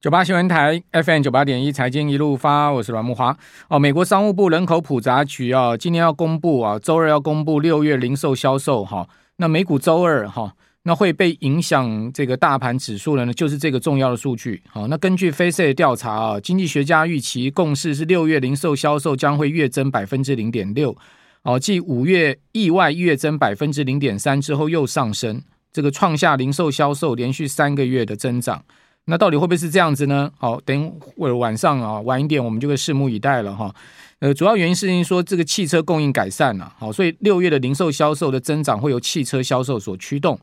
九八新闻台 FM 九八点一财经一路发，我是阮慕驊。哦，美国商务部人口普查局啊，今天要公布啊，周二要公布六月零售销售哈。那美股周二哈，那会被影响这个大盘指数的呢，就是这个重要的数据。好，那根据 Face 的调查啊，经济学家预期共识是六月零售销售将会月增百分之零点六。哦，继五月意外月增百分之零点三之后又上升，这个创下零售销售连续三个月的增长。那到底会不会是这样子呢？好，等会儿晚上啊晚一点，我们就会拭目以待了哈。呃，主要原因是因为说这个汽车供应改善了，好，所以六月的零售销售的增长会由汽车销售所驱动。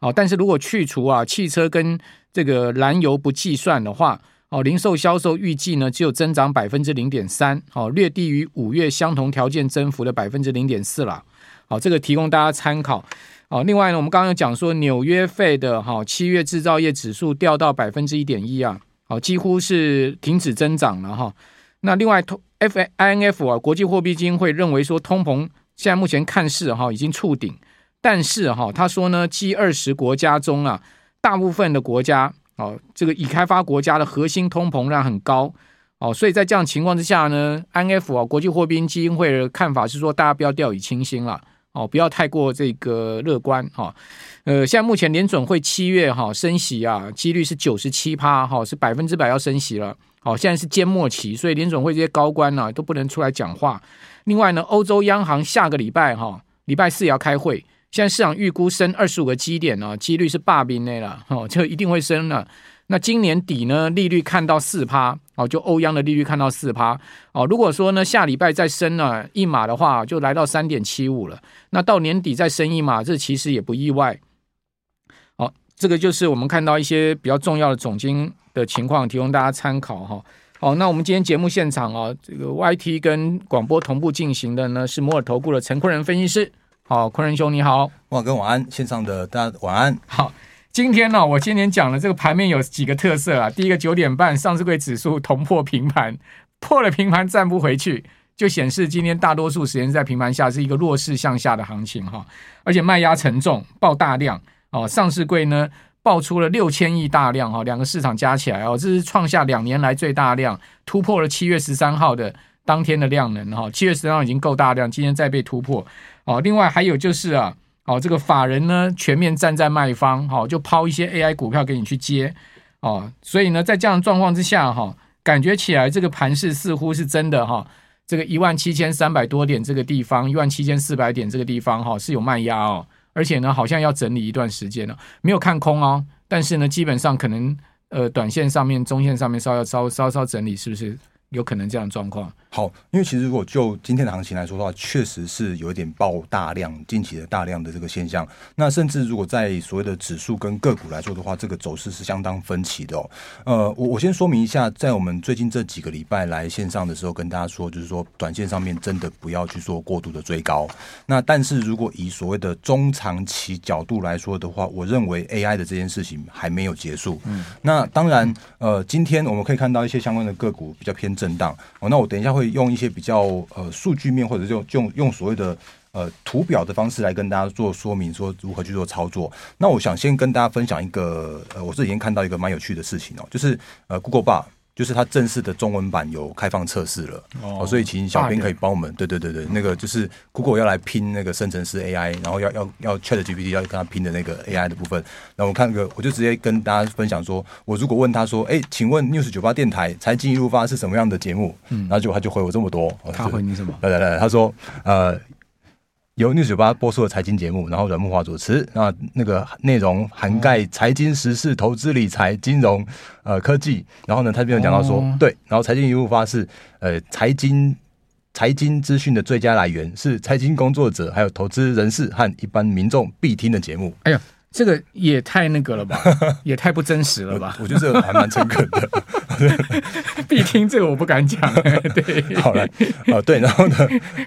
好，但是如果去除啊汽车跟这个燃油不计算的话，哦，零售销售预计呢只有增长百分之零点三，哦，略低于五月相同条件增幅的百分之零点四了。好，这个提供大家参考。哦，另外呢，我们刚刚有讲说纽约费的哈七月制造业指数掉到百分之一点一啊，好，几乎是停止增长了哈。那另外通 F I N F 啊，国际货币基金会认为说通膨现在目前看似哈已经触顶，但是哈他说呢，G 二十国家中啊，大部分的国家哦，这个已开发国家的核心通膨量很高哦，所以在这样情况之下呢，I N F 啊国际货币基金会的看法是说，大家不要掉以轻心了。哦，不要太过这个乐观哈。呃，现在目前联准会七月哈升息啊，几率是九十七趴哈，是百分之百要升息了。好，现在是缄默期，所以联准会这些高官呢都不能出来讲话。另外呢，欧洲央行下个礼拜哈，礼拜四也要开会。现在市场预估升二十五个基点呢，几率是霸兵内了，哦，就一定会升了。那今年底呢，利率看到四趴哦，就欧央的利率看到四趴哦。如果说呢，下礼拜再升了一码的话，就来到三点七五了。那到年底再升一码，这其实也不意外。哦，这个就是我们看到一些比较重要的总经的情况，提供大家参考哈。好，那我们今天节目现场啊，这个 YT 跟广播同步进行的呢，是摩尔投顾的陈坤仁分析师。好，坤仁兄你好，哇，跟晚安，线上的大家晚安。好。今天呢、我今天讲的这个盘面有几个特色啊。第一个，九点半上市柜指数同破平盘，破了平盘站不回去，就显示今天大多数时间在平盘下是一个弱势向下的行情哈。而且卖压沉重，爆大量哦。上市柜呢爆出了六千亿大量哈，两个市场加起来哦，这是创下两年来最大量，突破了七月十三号的当天的量能哈。七月十三号已经够大量，今天再被突破哦。另外还有就是啊。哦，这个法人呢全面站在卖方，好、哦、就抛一些 AI 股票给你去接，哦，所以呢在这样状况之下，哈、哦，感觉起来这个盘势似乎是真的哈、哦，这个一万七千三百多点这个地方，一万七千四百点这个地方，哈、哦、是有卖压哦，而且呢好像要整理一段时间了，没有看空哦，但是呢基本上可能呃短线上面、中线上面稍要稍稍稍整理，是不是有可能这样的状况？好，因为其实如果就今天的行情来说的话，确实是有一点爆大量，近期的大量的这个现象。那甚至如果在所谓的指数跟个股来说的话，这个走势是相当分歧的哦。呃，我我先说明一下，在我们最近这几个礼拜来线上的时候，跟大家说，就是说短线上面真的不要去做过度的追高。那但是如果以所谓的中长期角度来说的话，我认为 AI 的这件事情还没有结束。嗯，那当然，呃，今天我们可以看到一些相关的个股比较偏震荡。哦，那我等一下会。会用一些比较呃数据面，或者用用用所谓的呃图表的方式来跟大家做说明，说如何去做操作。那我想先跟大家分享一个呃，我是已经看到一个蛮有趣的事情哦，就是呃 Google Bar。就是它正式的中文版有开放测试了哦，所以请小编可以帮我们，对对对对，那个就是 Google 要来拼那个生成式 AI，然后要要要 Chat GPT 要跟他拼的那个 AI 的部分。然后我看个，我就直接跟大家分享说，我如果问他说，哎，请问 News 九八电台财经一路发是什么样的节目？嗯，然后结果他就回我这么多。他回你什么？来来来，他说呃。由 News 九八播出的财经节目，然后阮木华主持，那那个内容涵盖财经时事、投资理财、金融、呃科技，然后呢，他这边有讲到说，哦、对，然后财经一路发是呃财经财经资讯的最佳来源，是财经工作者还有投资人士和一般民众必听的节目。哎呀，这个也太那个了吧，也太不真实了吧？我，我觉得这个还蛮诚恳的。必听这个我不敢讲。对，好了，啊对，然后呢，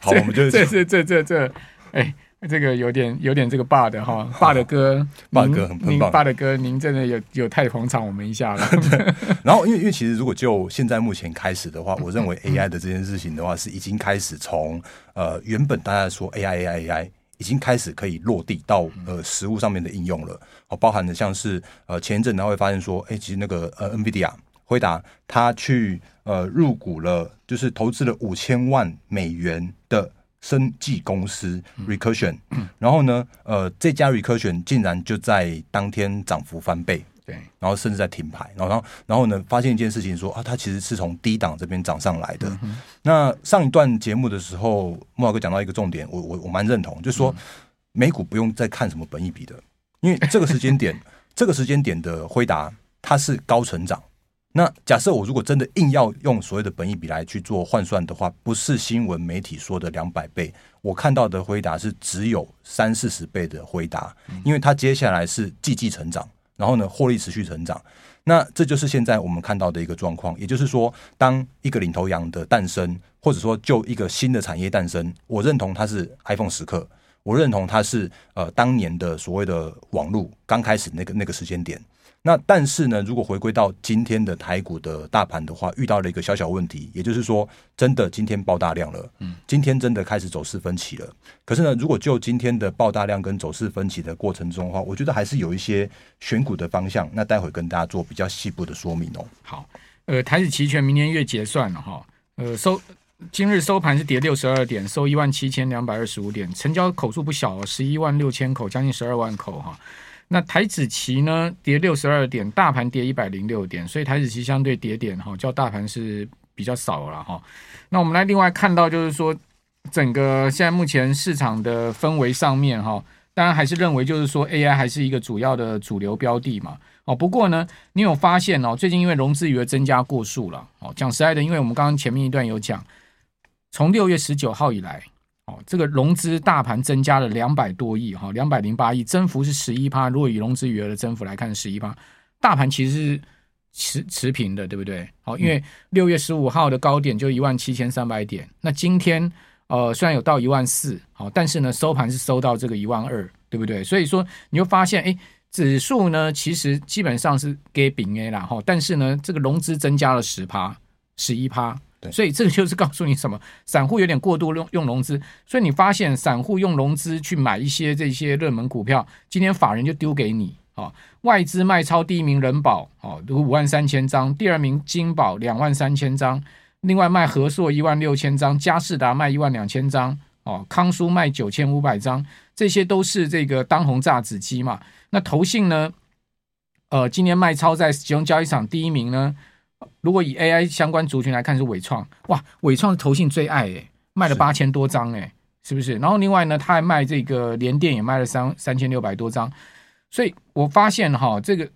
好，我们就这这这这这。哎，这个有点有点这个爸的哈，爸的歌，爸的歌很棒，爸的歌，您真的有有太捧场我们一下了。然后，因为因为其实如果就现在目前开始的话，我认为 AI 的这件事情的话，是已经开始从呃原本大家说 AI AI AI 已经开始可以落地到呃实物上面的应用了。哦，包含的像是呃前一阵，然后会发现说，哎，其实那个呃 NVIDIA。回答他去呃入股了，就是投资了五千万美元的生技公司 Recursion，、嗯、然后呢，呃，这家 Recursion 竟然就在当天涨幅翻倍。对，然后甚至在停牌，然后然后呢，发现一件事情说啊，它其实是从低档这边涨上来的。嗯、那上一段节目的时候，莫老哥讲到一个重点，我我我蛮认同，就是说美股不用再看什么本益比的，因为这个时间点，这个时间点的回答它是高成长。那假设我如果真的硬要用所谓的本益比来去做换算的话，不是新闻媒体说的两百倍，我看到的回答是只有三四十倍的回答，因为它接下来是季季成长。然后呢，获利持续成长，那这就是现在我们看到的一个状况。也就是说，当一个领头羊的诞生，或者说就一个新的产业诞生，我认同它是 iPhone 时刻，我认同它是呃当年的所谓的网络刚开始那个那个时间点。那但是呢，如果回归到今天的台股的大盘的话，遇到了一个小小问题，也就是说，真的今天爆大量了，嗯，今天真的开始走势分歧了。可是呢，如果就今天的爆大量跟走势分歧的过程中的话，我觉得还是有一些选股的方向。那待会跟大家做比较细部的说明哦。好，呃，台指期权明年月结算了哈，呃，收今日收盘是跌六十二点，收一万七千两百二十五点，成交口数不小哦，十一万六千口，将近十二万口哈。那台指期呢，跌六十二点，大盘跌一百零六点，所以台指期相对跌点哈，较大盘是比较少了哈。那我们来另外看到，就是说整个现在目前市场的氛围上面哈，当然还是认为就是说 AI 还是一个主要的主流标的嘛。哦，不过呢，你有发现哦，最近因为融资余额增加过数了哦。讲实在的，因为我们刚刚前面一段有讲，从六月十九号以来。哦，这个融资大盘增加了两百多亿哈，两百零八亿，增幅是十一趴。如果以融资余额的增幅来看，十一趴，大盘其实是持持平的，对不对？好，因为六月十五号的高点就一万七千三百点，那今天呃虽然有到一万四，好，但是呢收盘是收到这个一万二，对不对？所以说你就发现，哎，指数呢其实基本上是给饼 A 啦哈，但是呢这个融资增加了十趴，十一趴。所以这个就是告诉你什么，散户有点过度用用融资，所以你发现散户用融资去买一些这些热门股票，今天法人就丢给你啊，外资卖超第一名人保哦，五万三千张，第二名金宝两万三千张，另外卖和硕一万六千张，佳士达卖一万两千张哦，康舒卖九千五百张，这些都是这个当红炸子鸡嘛。那投信呢，呃，今年卖超在集中交易场第一名呢。如果以 AI 相关族群来看，是伟创哇，伟创是投信最爱诶，卖了八千多张诶，是不是？然后另外呢，他还卖这个联电也卖了三三千六百多张，所以我发现哈，这个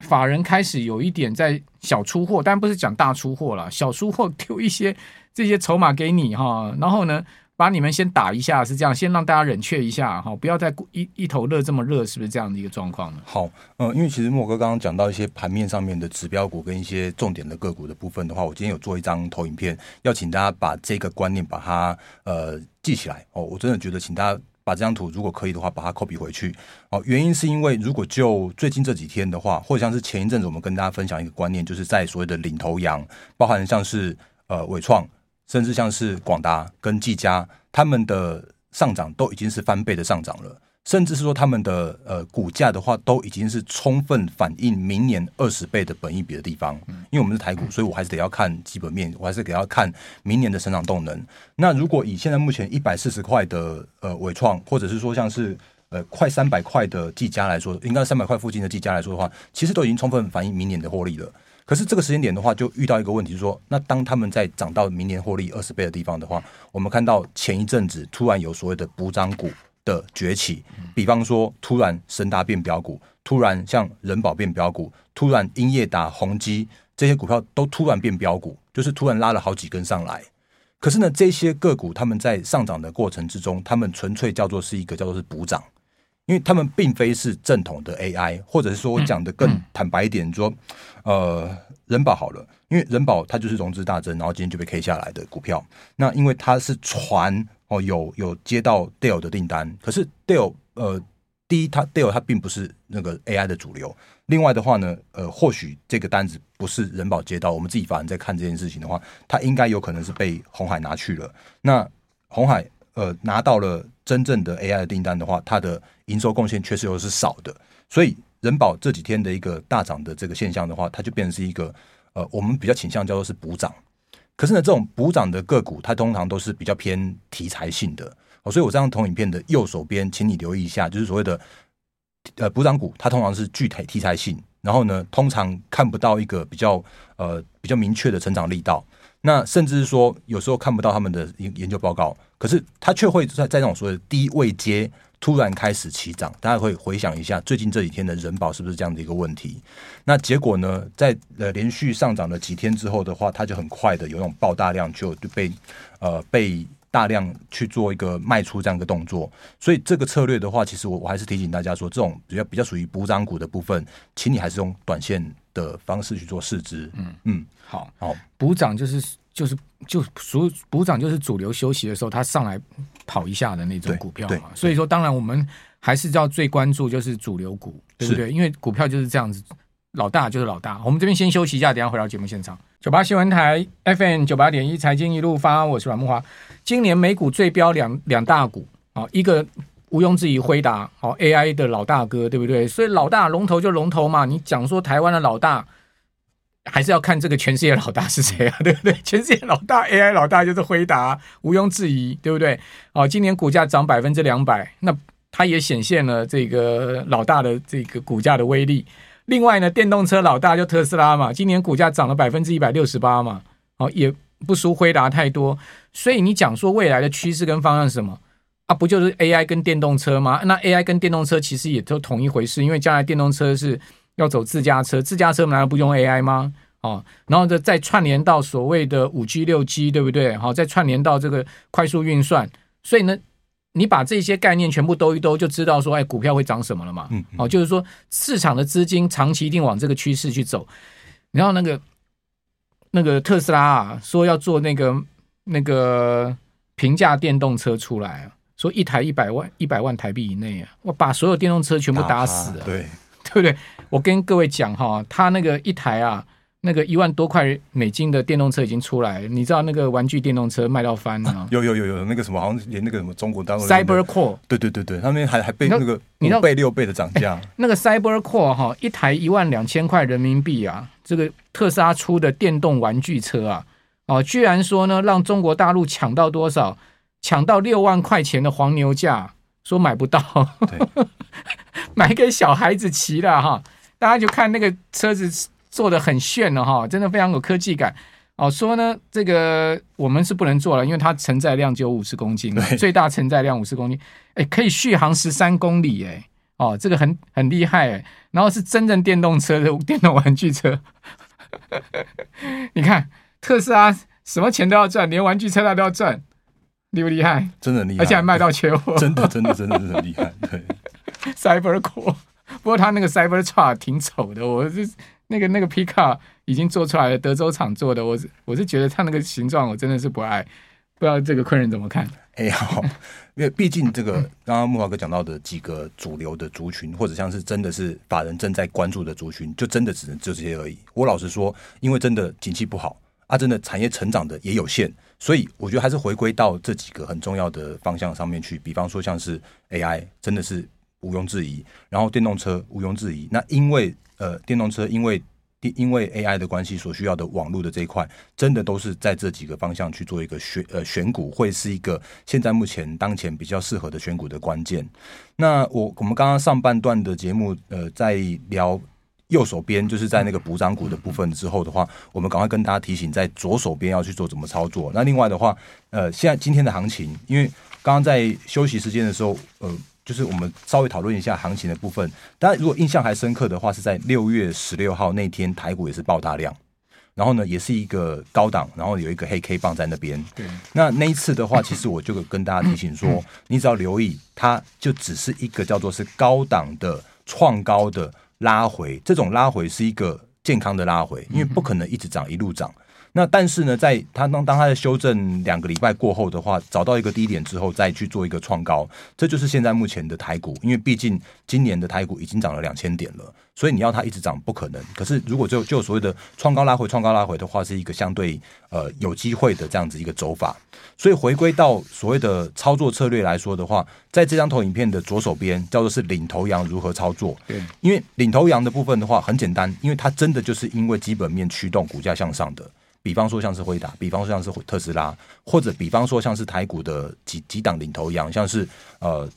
法人开始有一点在小出货，但不是讲大出货了，小出货丢一些这些筹码给你哈，然后呢。把你们先打一下，是这样，先让大家冷却一下哈，不要再一一头热这么热，是不是这样的一个状况呢？好，呃，因为其实莫哥刚刚讲到一些盘面上面的指标股跟一些重点的个股的部分的话，我今天有做一张投影片，要请大家把这个观念把它呃记起来哦。我真的觉得，请大家把这张图如果可以的话，把它 copy 回去哦。原因是因为如果就最近这几天的话，或者像是前一阵子我们跟大家分享一个观念，就是在所谓的领头羊，包含像是呃纬创。甚至像是广达跟技嘉，他们的上涨都已经是翻倍的上涨了，甚至是说他们的呃股价的话，都已经是充分反映明年二十倍的本益比的地方。因为我们是台股，所以我还是得要看基本面，我还是得要看明年的成长动能。那如果以现在目前一百四十块的呃伟创，或者是说像是呃快三百块的技嘉来说，应该三百块附近的技嘉来说的话，其实都已经充分反映明年的获利了。可是这个时间点的话，就遇到一个问题，就是说，那当他们在涨到明年获利二十倍的地方的话，我们看到前一阵子突然有所谓的补涨股的崛起，比方说突然神达变标股，突然像人保变标股，突然英业达、宏基这些股票都突然变标股，就是突然拉了好几根上来。可是呢，这些个股他们在上涨的过程之中，他们纯粹叫做是一个叫做是补涨。因为他们并非是正统的 AI，或者是说我讲的更坦白一点，说，呃，人保好了，因为人保它就是融资大增，然后今天就被 K 下来的股票。那因为它是传哦，有有接到 Dell 的订单，可是 Dell 呃，第一它 Dell 它并不是那个 AI 的主流。另外的话呢，呃，或许这个单子不是人保接到，我们自己法人在看这件事情的话，它应该有可能是被红海拿去了。那红海。呃，拿到了真正的 AI 的订单的话，它的营收贡献确实又是少的，所以人保这几天的一个大涨的这个现象的话，它就变成是一个呃，我们比较倾向叫做是补涨。可是呢，这种补涨的个股，它通常都是比较偏题材性的。哦，所以我这张投影片的右手边，请你留意一下，就是所谓的呃补涨股，它通常是具体题材性，然后呢，通常看不到一个比较呃比较明确的成长力道。那甚至是说，有时候看不到他们的研研究报告，可是它却会在在那种所谓的低位阶突然开始起涨。大家会回想一下，最近这几天的人保是不是这样的一个问题？那结果呢，在呃连续上涨了几天之后的话，它就很快的有那种爆大量就就被呃被大量去做一个卖出这样一个动作。所以这个策略的话，其实我我还是提醒大家说，这种比较比较属于补涨股的部分，请你还是用短线的方式去做试资。嗯嗯。好好，补涨就是就是就属补涨就是主流休息的时候，它上来跑一下的那种股票嘛。所以说，当然我们还是要最关注就是主流股，对不对？因为股票就是这样子，老大就是老大。我们这边先休息一下，等下回到节目现场。九八新闻台 FM 九八点一财经一路发，我是阮木华。今年美股最飙两两大股啊，一个毋庸置疑辉达，哦 AI 的老大哥，对不对？所以老大龙头就龙头嘛。你讲说台湾的老大。还是要看这个全世界老大是谁啊，对不对？全世界老大 AI 老大就是辉达，毋庸置疑，对不对？哦，今年股价涨百分之两百，那它也显现了这个老大的这个股价的威力。另外呢，电动车老大就特斯拉嘛，今年股价涨了百分之一百六十八嘛，哦，也不输辉达太多。所以你讲说未来的趋势跟方向是什么啊？不就是 AI 跟电动车吗？那 AI 跟电动车其实也都同一回事，因为将来电动车是。要走自驾车，自驾车难道不用 AI 吗？哦，然后再再串联到所谓的五 G、六 G，对不对？好，再串联到这个快速运算，所以呢，你把这些概念全部兜一兜，就知道说，哎，股票会涨什么了嘛？嗯，哦，就是说市场的资金长期一定往这个趋势去走。然后那个那个特斯拉啊，说要做那个那个平价电动车出来，说一台一百万一百万台币以内啊，我把所有电动车全部打死了，对。对不对？我跟各位讲哈，他那个一台啊，那个一万多块美金的电动车已经出来。你知道那个玩具电动车卖到翻了、啊？有有有有，那个什么好像连那个什么中国大陆 Cybercore，对对对对，他们还还被那个五倍六倍的涨价。那个 Cybercore 哈，一台一万两千块人民币啊，这个特斯拉出的电动玩具车啊，哦，居然说呢，让中国大陆抢到多少？抢到六万块钱的黄牛价。说买不到，对 买给小孩子骑的哈，大家就看那个车子做的很炫了哈，真的非常有科技感哦。说呢，这个我们是不能做了，因为它承载量只有五十公斤，最大承载量五十公斤，哎，可以续航十三公里，哎，哦，这个很很厉害哎。然后是真正电动车的电动玩具车，你看特斯拉什么钱都要赚，连玩具车它都要赚。厉不厉害？真的厉害，而且还卖到缺货。真的，真的，真的是很厉害。对 Cybercore，不过他那个 Cybertruck 挺丑的。我是那个那个皮卡已经做出来了，德州厂做的。我是我是觉得他那个形状，我真的是不爱。不知道这个客人怎么看？哎呀，因为毕竟这个刚刚木华哥讲到的几个主流的族群，或者像是真的是法人正在关注的族群，就真的只能就这些而已。我老实说，因为真的景气不好啊，真的产业成长的也有限。所以我觉得还是回归到这几个很重要的方向上面去，比方说像是 AI，真的是毋庸置疑；然后电动车毋庸置疑。那因为呃电动车因为因为 AI 的关系所需要的网络的这一块，真的都是在这几个方向去做一个选呃选股，会是一个现在目前当前比较适合的选股的关键。那我我们刚刚上半段的节目呃在聊。右手边就是在那个补涨股的部分之后的话，我们赶快跟大家提醒，在左手边要去做怎么操作。那另外的话，呃，现在今天的行情，因为刚刚在休息时间的时候，呃，就是我们稍微讨论一下行情的部分。大家如果印象还深刻的话，是在六月十六号那天台股也是爆大量，然后呢，也是一个高档，然后有一个黑 K 棒在那边。对。那那一次的话，其实我就跟大家提醒说，你只要留意，它就只是一个叫做是高档的创高的。拉回，这种拉回是一个健康的拉回，因为不可能一直涨一路涨。那但是呢，在它当当它的修正两个礼拜过后的话，找到一个低点之后，再去做一个创高，这就是现在目前的台股。因为毕竟今年的台股已经涨了两千点了，所以你要它一直涨不可能。可是如果就就所谓的创高拉回、创高拉回的话，是一个相对呃有机会的这样子一个走法。所以回归到所谓的操作策略来说的话，在这张投影片的左手边叫做是领头羊如何操作。对，因为领头羊的部分的话很简单，因为它真真的就是因为基本面驱动股价向上的。比方说像是辉达，比方说像是特斯拉，或者比方说像是台股的几几档领头羊，像是呃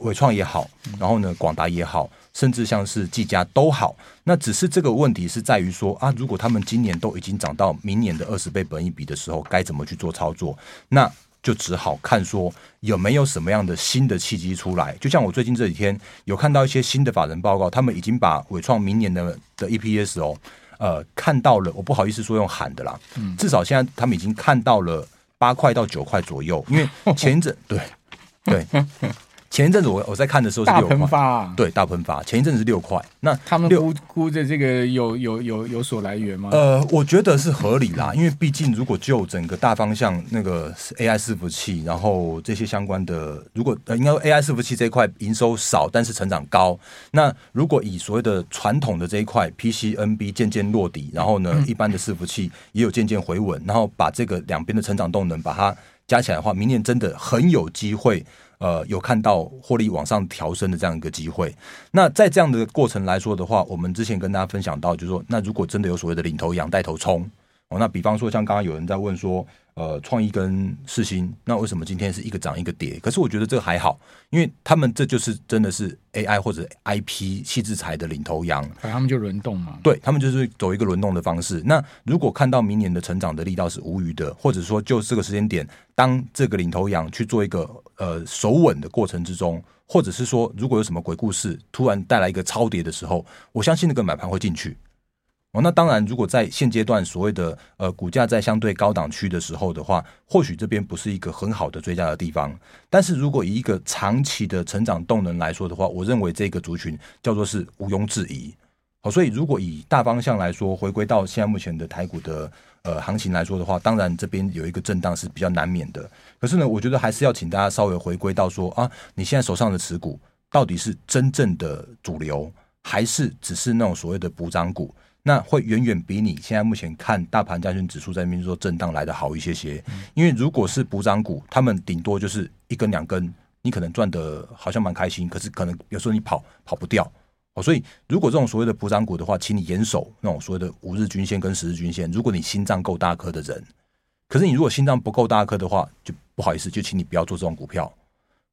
伟创也好，然后呢广达也好，甚至像是技嘉都好。那只是这个问题是在于说啊，如果他们今年都已经涨到明年的二十倍本益比的时候，该怎么去做操作？那就只好看说有没有什么样的新的契机出来。就像我最近这几天有看到一些新的法人报告，他们已经把伟创明年的的 EPS 哦。呃，看到了，我不好意思说用喊的啦，嗯，至少现在他们已经看到了八块到九块左右，因为前一阵对 对。对前一阵子我我在看的时候是六块，大喷发、啊，对，大喷发。前一阵子是六块，那他们估估的这个有有有有所来源吗？呃，我觉得是合理啦，因为毕竟如果就整个大方向那个 AI 伺服器，然后这些相关的，如果呃应该说 AI 伺服器这一块营收少，但是成长高，那如果以所谓的传统的这一块 PC、NB 渐渐落底，然后呢，嗯、一般的伺服器也有渐渐回稳，然后把这个两边的成长动能把它加起来的话，明年真的很有机会。呃，有看到获利往上调升的这样一个机会。那在这样的过程来说的话，我们之前跟大家分享到，就是说，那如果真的有所谓的领头羊带头冲，哦，那比方说像刚刚有人在问说。呃，创意跟世芯，那为什么今天是一个涨一个跌？可是我觉得这个还好，因为他们这就是真的是 AI 或者 IP 细制材的领头羊，他们就轮动嘛。对，他们就是走一个轮动的方式。那如果看到明年的成长的力道是无余的，或者说就这个时间点，当这个领头羊去做一个呃守稳的过程之中，或者是说如果有什么鬼故事突然带来一个超跌的时候，我相信那个买盘会进去。哦，那当然，如果在现阶段所谓的呃股价在相对高档区的时候的话，或许这边不是一个很好的追加的地方。但是如果以一个长期的成长动能来说的话，我认为这个族群叫做是毋庸置疑。好，所以如果以大方向来说，回归到现在目前的台股的呃行情来说的话，当然这边有一个震荡是比较难免的。可是呢，我觉得还是要请大家稍微回归到说啊，你现在手上的持股到底是真正的主流，还是只是那种所谓的补涨股？那会远远比你现在目前看大盘加权指数在那边做震荡来得好一些些，因为如果是补涨股，他们顶多就是一根两根，你可能赚得好像蛮开心，可是可能有时候你跑跑不掉哦。所以如果这种所谓的补涨股的话，请你严守那种所谓的五日均线跟十日均线。如果你心脏够大颗的人，可是你如果心脏不够大颗的话，就不好意思，就请你不要做这种股票。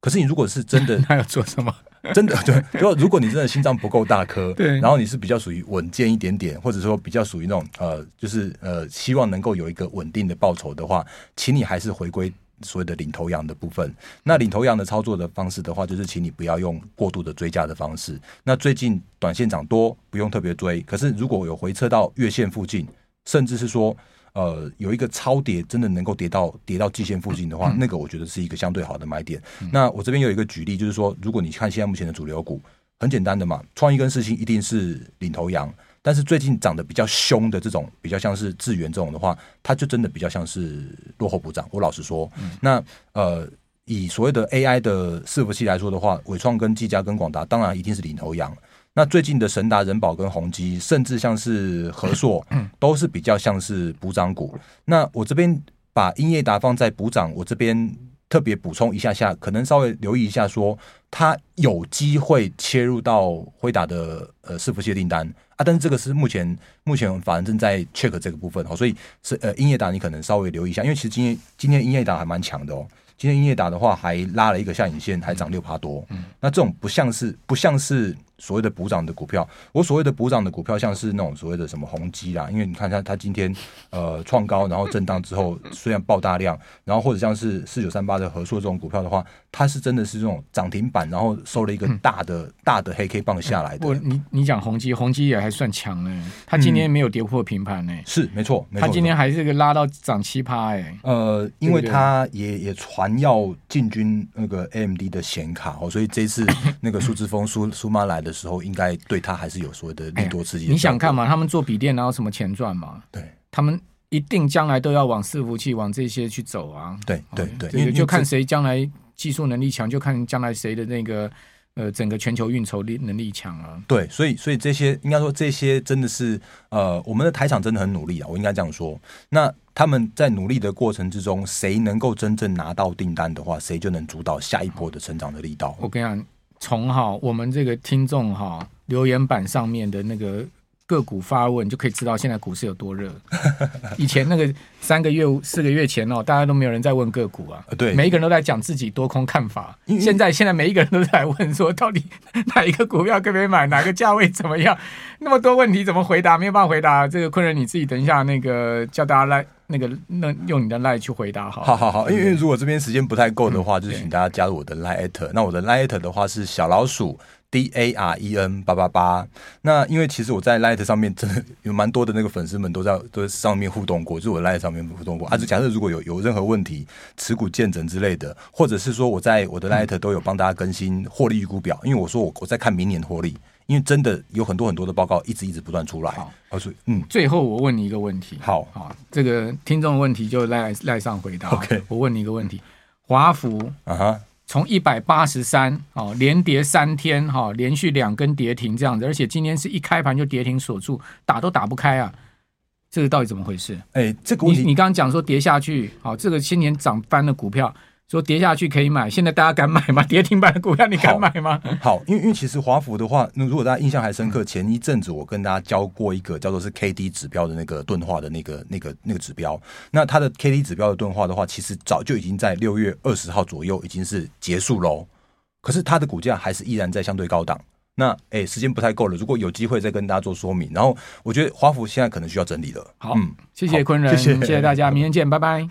可是你如果是真的，那要做什么？真的对，如果如果你真的心脏不够大颗，对，然后你是比较属于稳健一点点，或者说比较属于那种呃，就是呃，希望能够有一个稳定的报酬的话，请你还是回归所谓的领头羊的部分。那领头羊的操作的方式的话，就是请你不要用过度的追加的方式。那最近短线涨多，不用特别追。可是如果有回撤到月线附近，甚至是说。呃，有一个超跌，真的能够跌到跌到季线附近的话，那个我觉得是一个相对好的买点。那我这边有一个举例，就是说，如果你看现在目前的主流股，很简单的嘛，创意跟四星一定是领头羊，但是最近涨得比较凶的这种，比较像是智源这种的话，它就真的比较像是落后补涨。我老实说，那呃，以所谓的 AI 的伺服器来说的话，伟创跟技嘉跟广达，当然一定是领头羊。那最近的神达、人保跟宏基，甚至像是和硕，都是比较像是补涨股。那我这边把英业达放在补涨，我这边特别补充一下下，可能稍微留意一下，说它有机会切入到辉达的呃伺服器订单啊，但是这个是目前目前法人正在 check 这个部分哦，所以是呃英业达你可能稍微留意一下，因为其实今天今天英业达还蛮强的哦。今天英业达的话还拉了一个下影线，还涨六趴多。嗯，那这种不像是不像是所谓的补涨的股票。我所谓的补涨的股票，像是那种所谓的什么宏基啦，因为你看它它今天呃创高，然后震荡之后虽然爆大量，然后或者像是四九三八的合硕这种股票的话，它是真的是这种涨停板，然后收了一个大的、嗯、大的黑 K 棒下来的。不，你你讲宏基，宏基也还算强呢，它今天没有跌破平盘呢、嗯。是没错，它今天还是个拉到涨七趴哎。呃，因为它也也传要进。军那个 AMD 的显卡哦，所以这次那个苏志峰苏苏妈来的时候，应该对他还是有所谓的利多刺激。你想看嘛？他们做笔电，然后什么钱赚嘛？对，他们一定将来都要往伺服器往这些去走啊。对对对，因为就看谁将来技术能力强，就看将来谁的那个呃整个全球运筹力能力强啊。对，所以所以这些应该说这些真的是呃，我们的台厂真的很努力啊，我应该这样说。那。他们在努力的过程之中，谁能够真正拿到订单的话，谁就能主导下一波的成长的力道。我跟你讲，从哈我们这个听众哈留言板上面的那个个股发问，就可以知道现在股市有多热。以前那个三个月、四个月前哦，大家都没有人在问个股啊，对，每一个人都在讲自己多空看法。现在现在每一个人都在问说，到底哪一个股票可不可以买，哪个价位怎么样？那么多问题怎么回答？没有办法回答。这个困扰你自己等一下那个叫大家来那个那用你的 line 去回答好。好好好，因为如果这边时间不太够的话，嗯、就请大家加入我的 line。那我的 line 的话是小老鼠。D A R E N 八八八，那因为其实我在 Light 上面真的有蛮多的那个粉丝们都在都在上面互动过，就是我 Light 上面互动过。啊，就假设如果有有任何问题，持股见证之类的，或者是说我在我的 Light 都有帮大家更新获利预估表，因为我说我我在看明年获利，因为真的有很多很多的报告一直一直不断出来。好，所以嗯，最后我问你一个问题，好好，这个听众的问题就赖赖上回答。OK，我问你一个问题，华孚啊哈。从一百八十三哦，连跌三天哈、哦，连续两根跌停这样子，而且今天是一开盘就跌停锁住，打都打不开啊，这个到底怎么回事？哎，这个问题你你刚刚讲说跌下去，好、哦，这个今年涨翻的股票。说跌下去可以买，现在大家敢买吗？跌停板的股票你敢买吗？好，好，因为因为其实华孚的话，那如果大家印象还深刻，前一阵子我跟大家教过一个叫做是 K D 指标的那个钝化的那个那个那个指标。那它的 K D 指标的钝化的话，其实早就已经在六月二十号左右已经是结束喽。可是它的股价还是依然在相对高档。那哎，时间不太够了，如果有机会再跟大家做说明。然后我觉得华孚现在可能需要整理了。好，嗯，谢谢昆仁，谢谢大家，明天见，拜拜。